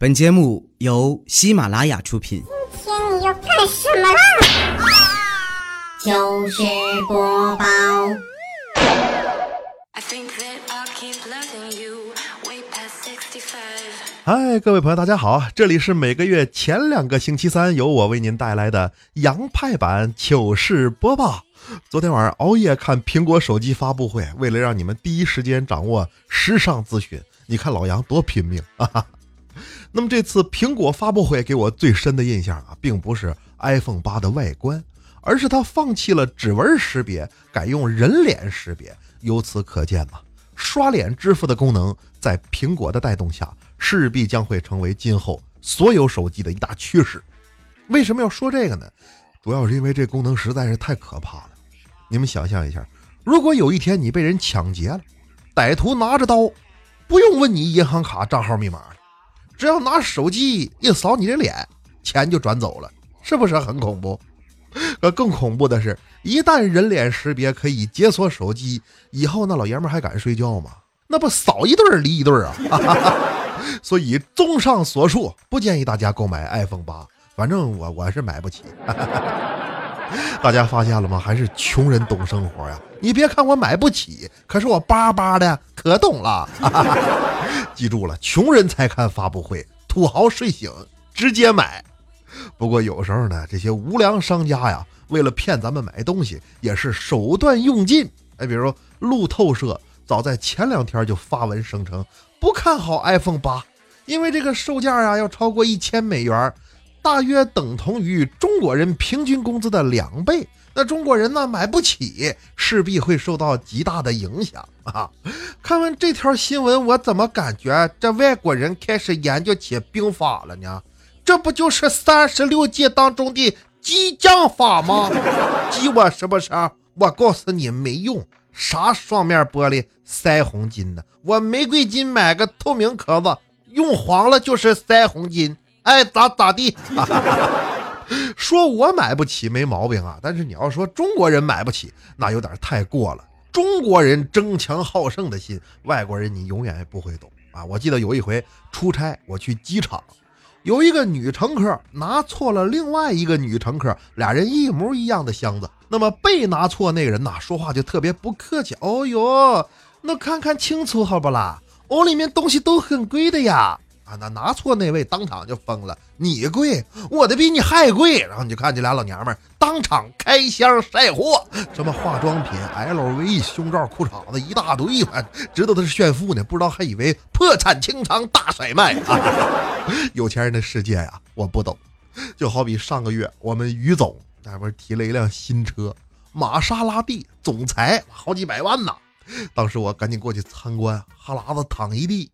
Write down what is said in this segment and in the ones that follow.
本节目由喜马拉雅出品。今天你要干什么啦？糗事播报。I think that I'll keep loving you way past 65. 嗨，各位朋友，大家好！这里是每个月前两个星期三由我为您带来的洋派版糗事播报。昨天晚上熬夜看苹果手机发布会，为了让你们第一时间掌握时尚资讯，你看老杨多拼命啊！哈哈那么这次苹果发布会给我最深的印象啊，并不是 iPhone 八的外观，而是它放弃了指纹识别，改用人脸识别。由此可见呐，刷脸支付的功能在苹果的带动下，势必将会成为今后所有手机的一大趋势。为什么要说这个呢？主要是因为这功能实在是太可怕了。你们想象一下，如果有一天你被人抢劫了，歹徒拿着刀，不用问你银行卡账号密码，只要拿手机一扫你的脸，钱就转走了，是不是很恐怖？呃，更恐怖的是，一旦人脸识别可以解锁手机，以后那老爷们还敢睡觉吗？那不扫一对儿离一对儿啊！所以，综上所述，不建议大家购买 iPhone 八，反正我我是买不起。大家发现了吗？还是穷人懂生活呀！你别看我买不起，可是我巴巴的可懂了。记住了，穷人才看发布会，土豪睡醒直接买。不过有时候呢，这些无良商家呀，为了骗咱们买东西，也是手段用尽。哎，比如路透社早在前两天就发文声称不看好 iPhone 八，因为这个售价啊要超过一千美元，大约等同于中国人平均工资的两倍。那中国人呢买不起，势必会受到极大的影响啊！看完这条新闻，我怎么感觉这外国人开始研究起兵法了呢？这不就是三十六计当中的激将法吗？激我是不是？我告诉你没用，啥双面玻璃腮红金呢？我玫瑰金买个透明壳子，用黄了就是腮红金，爱咋咋地。说我买不起没毛病啊，但是你要说中国人买不起，那有点太过了。中国人争强好胜的心，外国人你永远也不会懂啊！我记得有一回出差，我去机场。有一个女乘客拿错了另外一个女乘客俩人一模一样的箱子，那么被拿错那个人呐，说话就特别不客气。哦哟，那看看清楚好不啦？哦，里面东西都很贵的呀！啊，那拿错那位当场就疯了，你贵，我的比你还贵。然后你就看这俩老娘们当场开箱晒货，什么化妆品、LV、胸罩、裤衩子一大堆，还知道他是炫富呢，不知道还以为破产清仓大甩卖啊！有钱人的世界呀，我不懂。就好比上个月我们于总那不是提了一辆新车，玛莎拉蒂，总裁好几百万呢。当时我赶紧过去参观，哈喇子淌一地。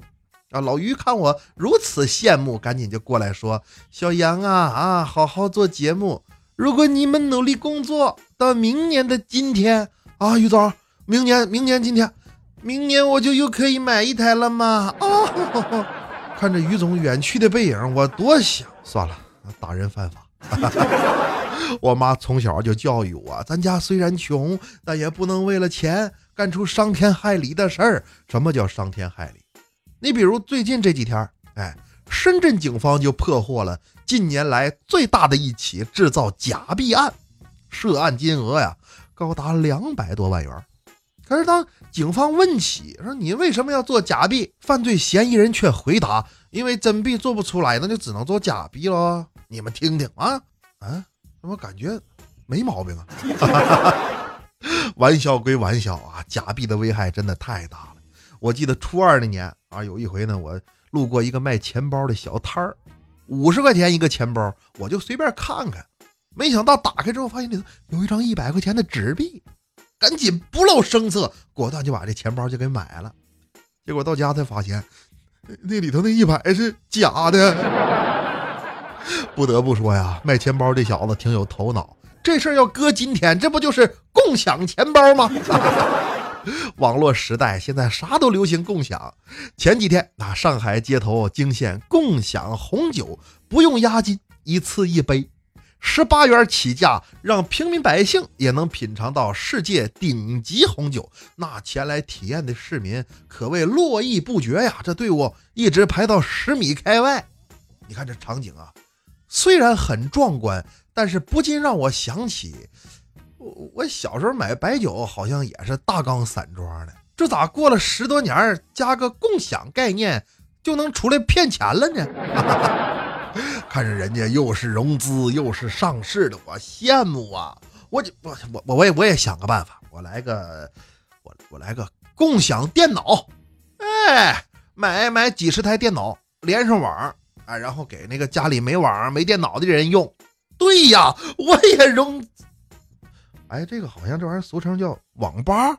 老于看我如此羡慕，赶紧就过来说：“小杨啊啊，好好做节目。如果你们努力工作，到明年的今天啊，于总，明年明年今天，明年我就又可以买一台了吗？”啊，看着于总远去的背影，我多想算了，打人犯法。我妈从小就教育我，咱家虽然穷，但也不能为了钱干出伤天害理的事儿。什么叫伤天害理？你比如最近这几天，哎，深圳警方就破获了近年来最大的一起制造假币案，涉案金额呀高达两百多万元。可是当警方问起说你为什么要做假币，犯罪嫌疑人却回答：因为真币做不出来，那就只能做假币喽。你们听听啊啊，怎么感觉没毛病啊？玩笑归玩笑啊，假币的危害真的太大了。我记得初二那年啊，有一回呢，我路过一个卖钱包的小摊儿，五十块钱一个钱包，我就随便看看，没想到打开之后发现里头有一张一百块钱的纸币，赶紧不露声色，果断就把这钱包就给买了。结果到家才发现，那里头那一百是假的。不得不说呀，卖钱包这小子挺有头脑，这事儿要搁今天，这不就是共享钱包吗？网络时代，现在啥都流行共享。前几天啊，上海街头惊现共享红酒，不用押金，一次一杯，十八元起价，让平民百姓也能品尝到世界顶级红酒。那前来体验的市民可谓络绎不绝呀，这队伍一直排到十米开外。你看这场景啊，虽然很壮观，但是不禁让我想起我小时候买白酒，好像也是大缸散装的。这咋过了十多年，加个共享概念就能出来骗钱了呢？看着人家又是融资又是上市的，我羡慕啊！我我我我我也我也想个办法，我来个我我来个共享电脑，哎，买买几十台电脑连上网，哎，然后给那个家里没网没电脑的人用。对呀，我也融。哎，这个好像这玩意儿俗称叫网吧。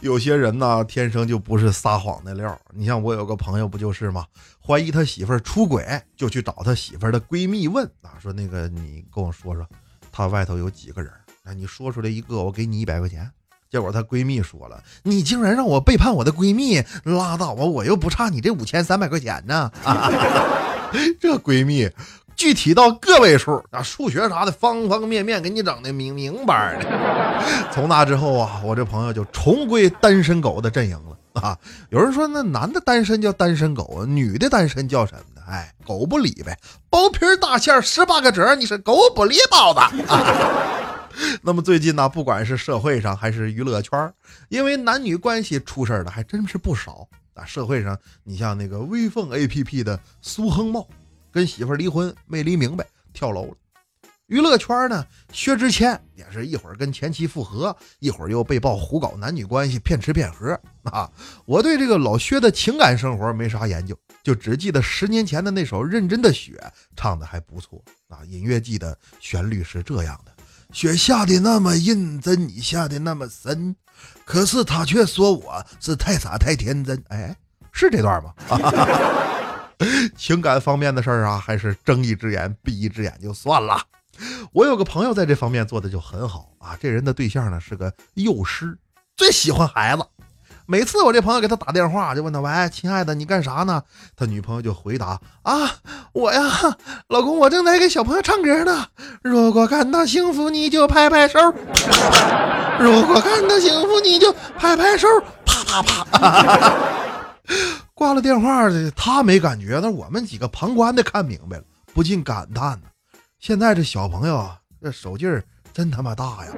有些人呢，天生就不是撒谎的料。你像我有个朋友，不就是吗？怀疑他媳妇儿出轨，就去找他媳妇儿的闺蜜问啊，说那个你跟我说说，他外头有几个人？那你说出来一个，我给你一百块钱。结果她闺蜜说了，你竟然让我背叛我的闺蜜，拉倒吧，我又不差你这五千三百块钱呢。这闺蜜。具体到个位数啊，数学啥的方方面面给你整的明明白的。从那之后啊，我这朋友就重归单身狗的阵营了啊。有人说那男的单身叫单身狗，女的单身叫什么呢？哎，狗不理呗。包皮大馅十八个褶，你是狗不理包子。那么最近呢，不管是社会上还是娱乐圈，因为男女关系出事儿的还真是不少啊。社会上，你像那个微凤 A P P 的苏亨茂。跟媳妇离婚没离明白，跳楼了。娱乐圈呢，薛之谦也是一会儿跟前妻复合，一会儿又被曝胡搞男女关系，骗吃骗喝啊。我对这个老薛的情感生活没啥研究，就只记得十年前的那首《认真的雪》唱的还不错啊。隐约记得旋律是这样的：雪下的那么认真，你下的那么深，可是他却说我是太傻太天真。哎，是这段吗？情感方面的事儿啊，还是睁一只眼闭一只眼就算了。我有个朋友在这方面做的就很好啊，这人的对象呢是个幼师，最喜欢孩子。每次我这朋友给他打电话，就问他：“喂，亲爱的，你干啥呢？”他女朋友就回答：“啊，我呀，老公，我正在给小朋友唱歌呢。如果感到幸福，你就拍拍手；如果感到幸福，你就拍拍手。啪啪啪。”挂了电话的他没感觉，那我们几个旁观的看明白了，不禁感叹呢：现在这小朋友啊，这手劲儿真他妈大呀！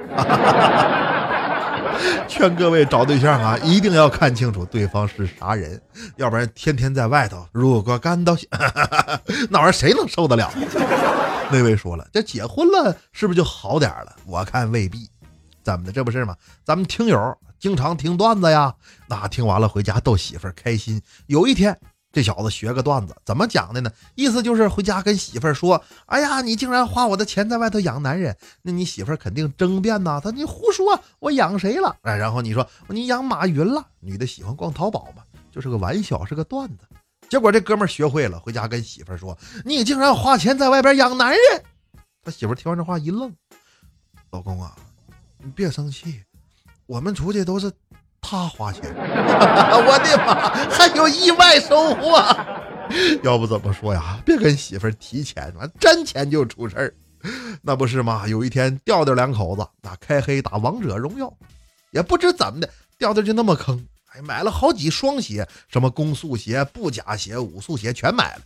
劝各位找对象啊，一定要看清楚对方是啥人，要不然天天在外头，如果干到那玩意儿谁能受得了？那位说了，这结婚了是不是就好点了？我看未必。怎么的？这不是吗？咱们听友。经常听段子呀，那听完了回家逗媳妇儿开心。有一天，这小子学个段子，怎么讲的呢？意思就是回家跟媳妇儿说：“哎呀，你竟然花我的钱在外头养男人，那你媳妇儿肯定争辩呐。他你胡说，我养谁了？哎，然后你说你养马云了。女的喜欢逛淘宝嘛，就是个玩笑，是个段子。结果这哥们儿学会了，回家跟媳妇儿说：你竟然花钱在外边养男人。他媳妇儿听完这话一愣：“老公啊，你别生气。”我们出去都是他花钱，我的妈，还有意外收获。要不怎么说呀？别跟媳妇提钱，完沾钱就出事儿，那不是吗？有一天，调调两口子那开黑打王者荣耀，也不知怎么的，调调就那么坑，哎，买了好几双鞋，什么攻速鞋、布甲鞋、武速鞋全买了。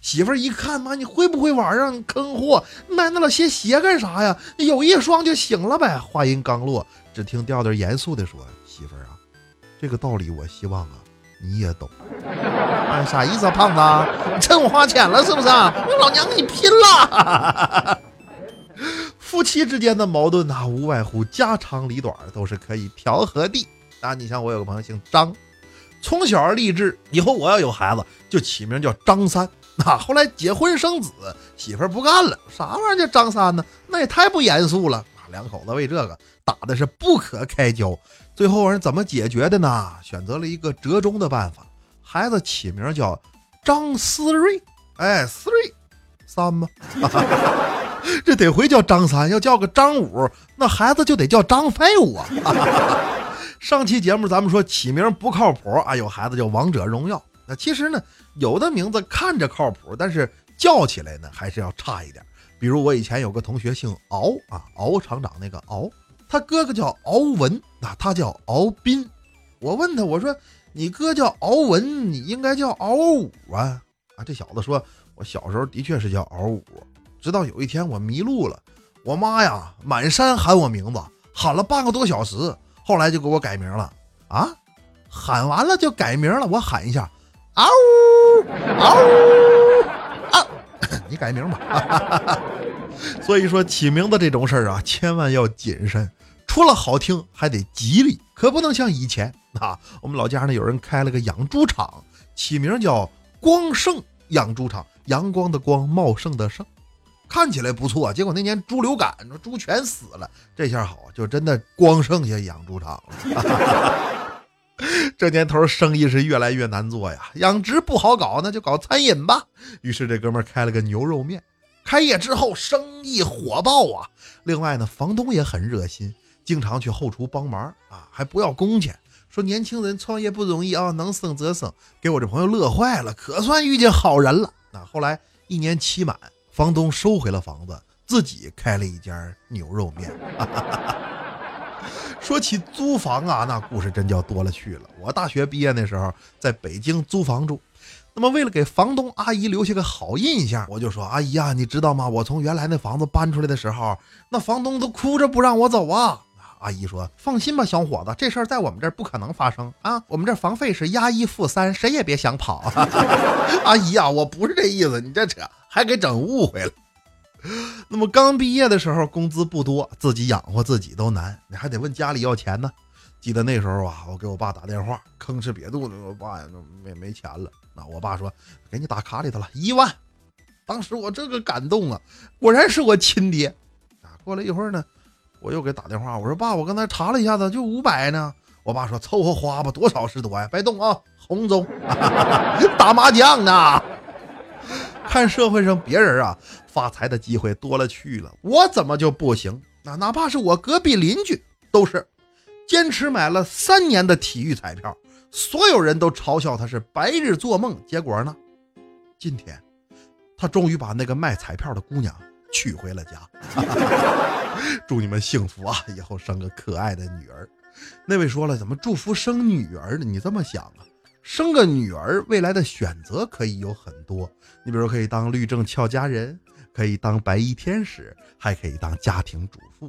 媳妇儿一看，妈，你会不会玩啊？坑货，买那老些鞋干啥呀？有一双就行了呗。话音刚落。只听调调严肃地说：“媳妇儿啊，这个道理我希望啊你也懂。哎，啥意思啊，胖子？趁我花钱了是不是？老娘跟你拼了！夫妻之间的矛盾呐，无外乎家长里短，都是可以调和的。啊，你像我有个朋友姓张，从小立志以后我要有孩子就起名叫张三。那 后来结婚生子，媳妇儿不干了，啥玩意儿叫张三呢？那也太不严肃了。两口子为这个。”打的是不可开交，最后人怎么解决的呢？选择了一个折中的办法，孩子起名叫张思睿，哎，思睿三吗？这得回叫张三，要叫个张五，那孩子就得叫张废物啊！上期节目咱们说起名不靠谱啊，有孩子叫王者荣耀，那其实呢，有的名字看着靠谱，但是叫起来呢还是要差一点。比如我以前有个同学姓敖啊，敖厂长那个敖。他哥哥叫敖文，那他叫敖斌。我问他，我说你哥叫敖文，你应该叫敖武啊？啊。这小子说，我小时候的确是叫敖武，直到有一天我迷路了，我妈呀满山喊我名字，喊了半个多小时，后来就给我改名了啊。喊完了就改名了，我喊一下，嗷呜嗷呜啊，你改名吧。所以说起名字这种事儿啊，千万要谨慎，除了好听还得吉利，可不能像以前啊。我们老家呢有人开了个养猪场，起名叫光盛养猪场，阳光的光，茂盛的盛，看起来不错。结果那年猪流感，猪全死了。这下好，就真的光剩下养猪场了。这年头生意是越来越难做呀，养殖不好搞，那就搞餐饮吧。于是这哥们儿开了个牛肉面，开业之后生意火爆啊。另外呢，房东也很热心，经常去后厨帮忙啊，还不要工钱。说年轻人创业不容易啊，能生则生，给我这朋友乐坏了，可算遇见好人了。那后来一年期满，房东收回了房子，自己开了一家牛肉面。说起租房啊，那故事真叫多了去了。我大学毕业那时候在北京租房住，那么为了给房东阿姨留下个好印象，我就说：“阿姨啊，你知道吗？我从原来那房子搬出来的时候，那房东都哭着不让我走啊。”阿姨说：“放心吧，小伙子，这事儿在我们这儿不可能发生啊。我们这房费是押一付三，谁也别想跑。” 阿姨啊，我不是这意思，你这扯还给整误会了。那么刚毕业的时候，工资不多，自己养活自己都难，你还得问家里要钱呢。记得那时候啊，我给我爸打电话，吭哧瘪肚子，我爸呀，没没钱了。那我爸说，给你打卡里头了一万。当时我这个感动啊，果然是我亲爹啊。过了一会儿呢，我又给打电话，我说爸，我刚才查了一下子，就五百呢。我爸说凑合花吧，多少是多呀，别动啊。红中 打麻将呢。看社会上别人啊发财的机会多了去了，我怎么就不行？那哪怕是我隔壁邻居都是坚持买了三年的体育彩票，所有人都嘲笑他是白日做梦。结果呢，今天他终于把那个卖彩票的姑娘娶回了家。祝你们幸福啊！以后生个可爱的女儿。那位说了，怎么祝福生女儿呢？你这么想啊？生个女儿，未来的选择可以有很多。你比如可以当律政俏佳人，可以当白衣天使，还可以当家庭主妇。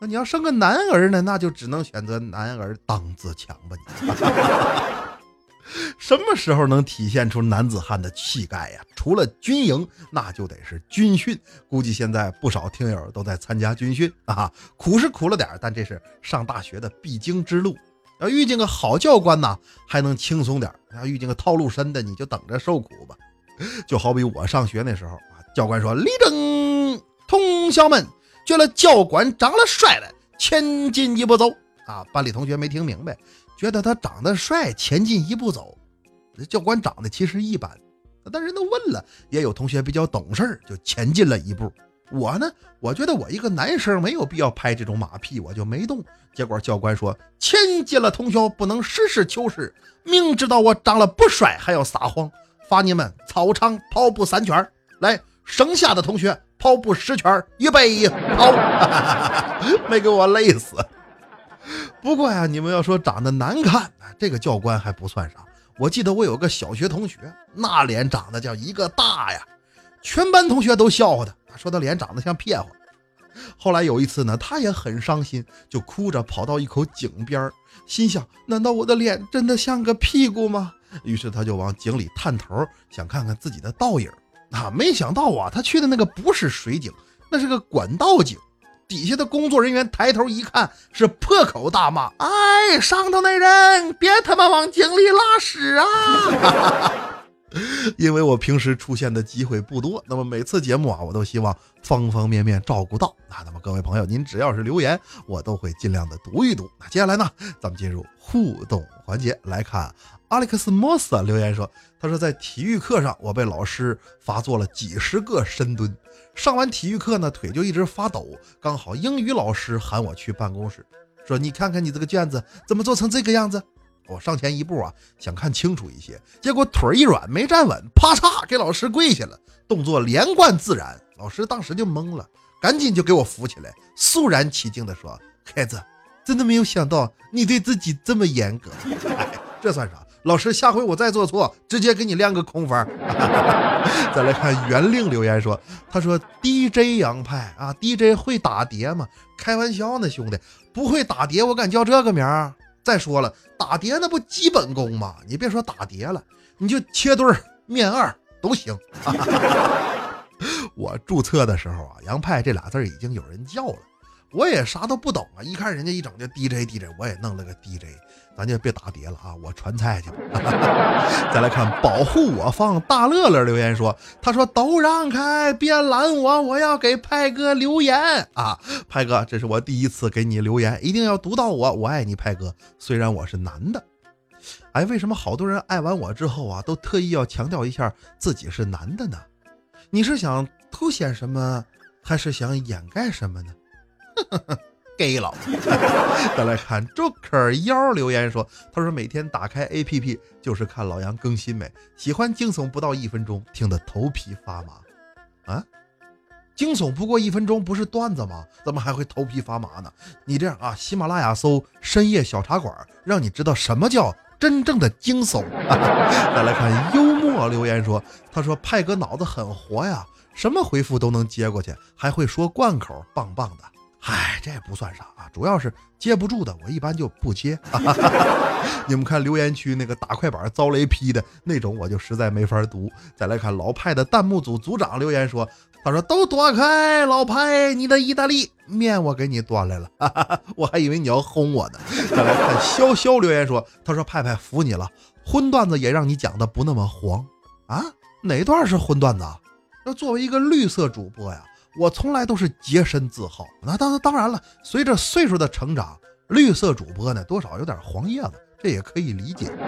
那你要生个男儿呢，那就只能选择男儿当自强吧。你 什么时候能体现出男子汉的气概呀？除了军营，那就得是军训。估计现在不少听友都在参加军训啊，苦是苦了点，但这是上大学的必经之路。要遇见个好教官呐，还能轻松点；要遇见个套路深的，你就等着受苦吧。就好比我上学那时候啊，教官说：“立正，同学们，觉得教官长得帅的，前进一步走。”啊，班里同学没听明白，觉得他长得帅，前进一步走。教官长得其实一般，但人都问了，也有同学比较懂事，就前进了一步。我呢，我觉得我一个男生没有必要拍这种马屁，我就没动。结果教官说：“前进了同学不能实事求是，明知道我长得不帅还要撒谎，罚你们操场跑步三圈。来，剩下的同学跑步十圈，预备跑。” 没给我累死。不过呀，你们要说长得难看，这个教官还不算啥。我记得我有个小学同学，那脸长得叫一个大呀。全班同学都笑话他，说他脸长得像骗子。后来有一次呢，他也很伤心，就哭着跑到一口井边儿心想：难道我的脸真的像个屁股吗？于是他就往井里探头，想看看自己的倒影。啊，没想到啊，他去的那个不是水井，那是个管道井。底下的工作人员抬头一看，是破口大骂：“哎，上头那人，别他妈往井里拉屎啊！” 因为我平时出现的机会不多，那么每次节目啊，我都希望方方面面照顾到。那那么各位朋友，您只要是留言，我都会尽量的读一读。那接下来呢，咱们进入互动环节，来看阿历克斯莫斯留言说，他说在体育课上，我被老师罚做了几十个深蹲，上完体育课呢，腿就一直发抖。刚好英语老师喊我去办公室，说你看看你这个卷子怎么做成这个样子。我上前一步啊，想看清楚一些，结果腿一软没站稳，啪嚓给老师跪下了，动作连贯自然。老师当时就懵了，赶紧就给我扶起来，肃然起敬地说：“孩子，真的没有想到你对自己这么严格。”，这算啥？老师，下回我再做错，直接给你亮个空分。再来看袁令留言说，他说 DJ 杨派啊，DJ 会打碟吗？开玩笑呢，兄弟，不会打碟我敢叫这个名儿？再说了，打碟那不基本功吗？你别说打碟了，你就切墩儿、面二都行。我注册的时候啊，杨派这俩字已经有人叫了。我也啥都不懂啊！一看人家一整就 DJ DJ，我也弄了个 DJ，咱就别打碟了啊！我传菜去吧。再来看保护我方大乐乐留言说，他说都让开，别拦我，我要给派哥留言啊！派哥，这是我第一次给你留言，一定要读到我，我爱你，派哥。虽然我是男的，哎，为什么好多人爱完我之后啊，都特意要强调一下自己是男的呢？你是想凸显什么，还是想掩盖什么呢 gay 了。再来看 Joker 幺留言说：“他说每天打开 APP 就是看老杨更新没，喜欢惊悚不到一分钟，听得头皮发麻。啊，惊悚不过一分钟不是段子吗？怎么还会头皮发麻呢？你这样啊，喜马拉雅搜深夜小茶馆，让你知道什么叫真正的惊悚。再来看幽默留言说：他说派哥脑子很活呀，什么回复都能接过去，还会说贯口，棒棒的。”唉，这也不算啥啊，主要是接不住的，我一般就不接。你们看留言区那个打快板遭雷劈的那种，我就实在没法读。再来看老派的弹幕组组长留言说：“他说都躲开，老派，你的意大利面我给你端来了，我还以为你要轰我呢。”再来看潇潇留言说：“他说派派服你了，荤段子也让你讲的不那么黄啊？哪段是荤段子？要作为一个绿色主播呀。”我从来都是洁身自好，那当当然了，随着岁数的成长，绿色主播呢多少有点黄叶子，这也可以理解。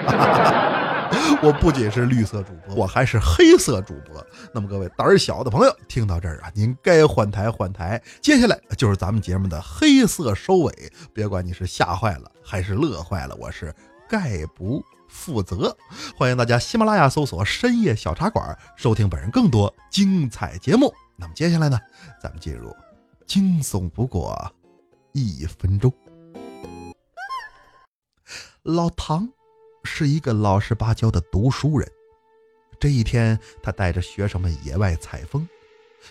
我不仅是绿色主播，我还是黑色主播。那么各位胆儿小的朋友，听到这儿啊，您该换台换台。接下来就是咱们节目的黑色收尾，别管你是吓坏了还是乐坏了，我是概不负责。欢迎大家喜马拉雅搜索“深夜小茶馆”，收听本人更多精彩节目。那么接下来呢，咱们进入惊悚不过一分钟。老唐是一个老实巴交的读书人。这一天，他带着学生们野外采风，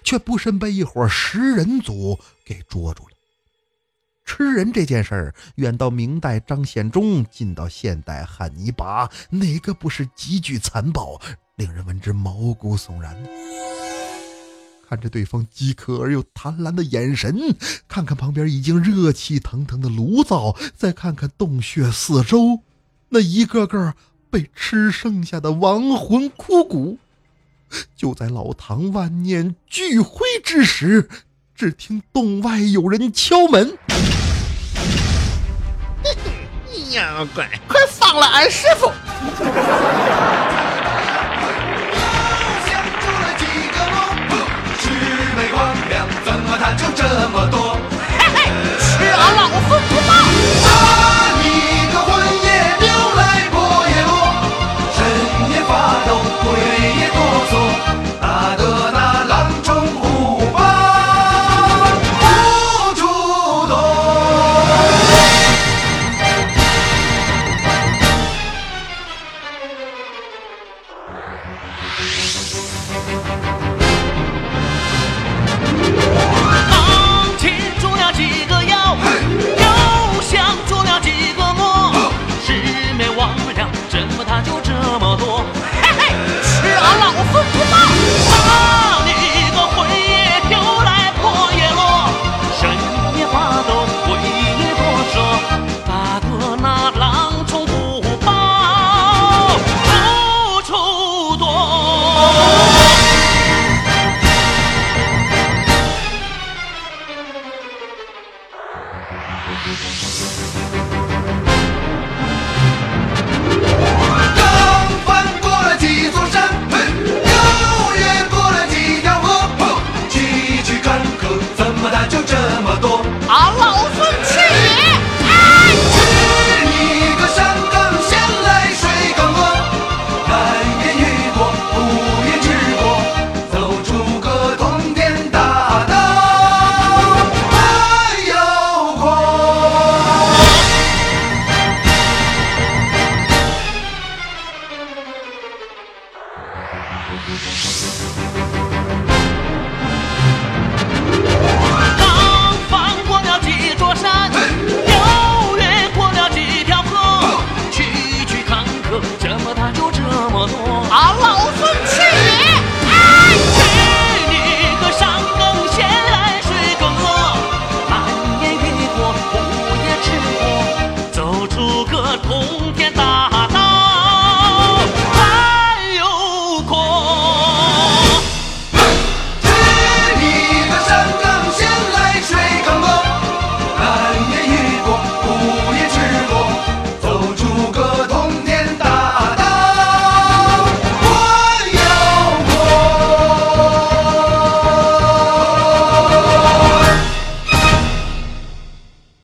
却不慎被一伙食人族给捉住了。吃人这件事儿，远到明代张献忠，近到现代汉尼拔，哪个不是极具残暴，令人闻之毛骨悚然呢？看着对方饥渴而又贪婪的眼神，看看旁边已经热气腾腾的炉灶，再看看洞穴四周，那一个个被吃剩下的亡魂枯骨。就在老唐万念俱灰之时，只听洞外有人敲门：“ 妖怪，快放了俺师傅！”